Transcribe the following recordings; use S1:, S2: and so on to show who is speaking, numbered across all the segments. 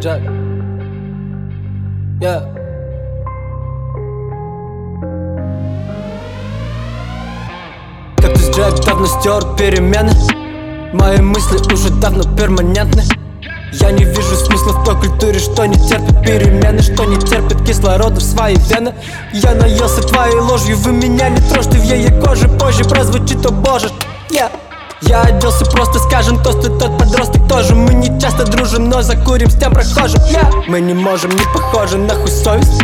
S1: Джек. Yeah. Как ты Джек давно стер перемены Мои мысли уже давно перманентны я не вижу смысла в той культуре, что не терпит перемены Что не терпит кислорода в свои вены Я наелся твоей ложью, вы меня не трожьте в ее коже Позже прозвучит, о боже, yeah. Я оделся просто, скажем тост, и тот подросток тоже. Мы не часто дружим, но закурим с тем прохожим. Yeah. Мы не можем, не похожи, нахуй совесть.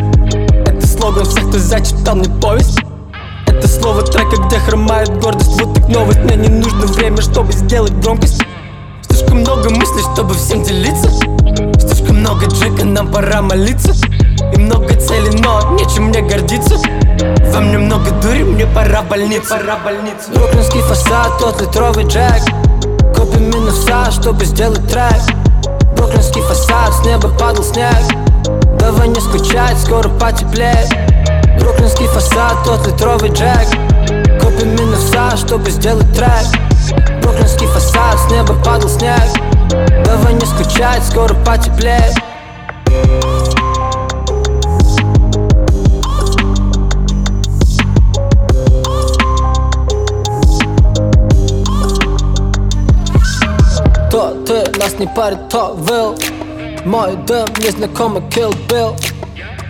S1: Это слоган всех, кто зачитал мне повесть. Это слово трека, где хромает гордость Вот так новость, мне не нужно время, чтобы сделать громкость. Слишком много мыслей, чтобы всем делиться. Слишком много джека, нам пора молиться И много целей, но нечем мне гордиться. Во мне много дури, мне пора в больницу. Пора больницу. Бруклинский фасад, тот литровый джек. Купим минуса, чтобы сделать трек. Бруклинский фасад, с неба падал снег. Давай не скучать, скоро потеплеет. Бруклинский фасад, тот литровый джек. Купим минуса, чтобы сделать трек. Бруклинский фасад, с неба падал снег. Давай не скучать, скоро потеплеет нас не парит, то выл Мой дым, незнакомый Kill Bill.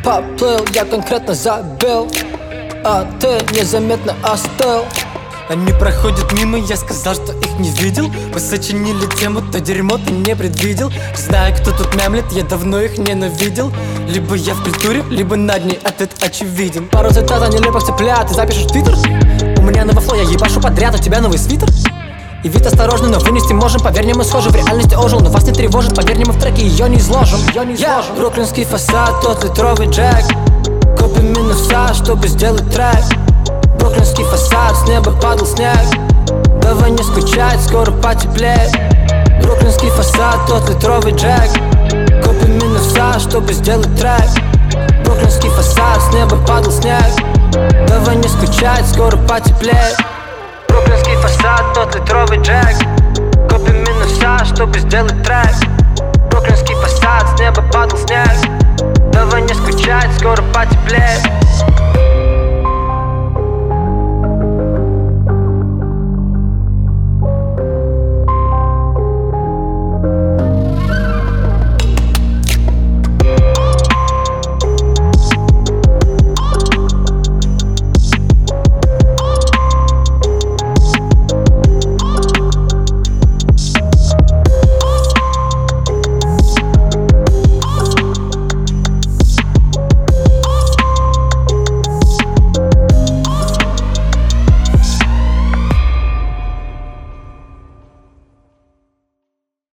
S1: Поплыл, я конкретно забил. А ты незаметно остыл. Они проходят мимо, я сказал, что их не видел. Мы сочинили тему, то дерьмо ты не предвидел. Знаю, кто тут мямлет, я давно их ненавидел. Либо я в культуре, либо над ней ответ очевиден. Пару цитат, они лепо цеплят, ты запишешь в твиттер? У меня новый фло, я ебашу подряд, у тебя новый свитер и вид осторожный, но вынести можем Поверь мы схожи, в реальности ожил Но вас не тревожит, поверь мы в треке ее не изложим. Ее не изложим. yeah. Бруклинский фасад, тот литровый джек. Купим минуса, чтобы сделать трек. Бруклинский фасад, с неба падал снег. Давай не скучать, скоро потеплеет. Бруклинский фасад, тот литровый джек. Купим минуса, чтобы сделать трек. Бруклинский фасад, с неба падал снег. Давай не скучать, скоро потеплеет Кубинский фасад, тот литровый джек. Копим минуса, чтобы сделать трек. Бруклинский фасад, с неба падал снег Давай не скучать, скоро потеплеет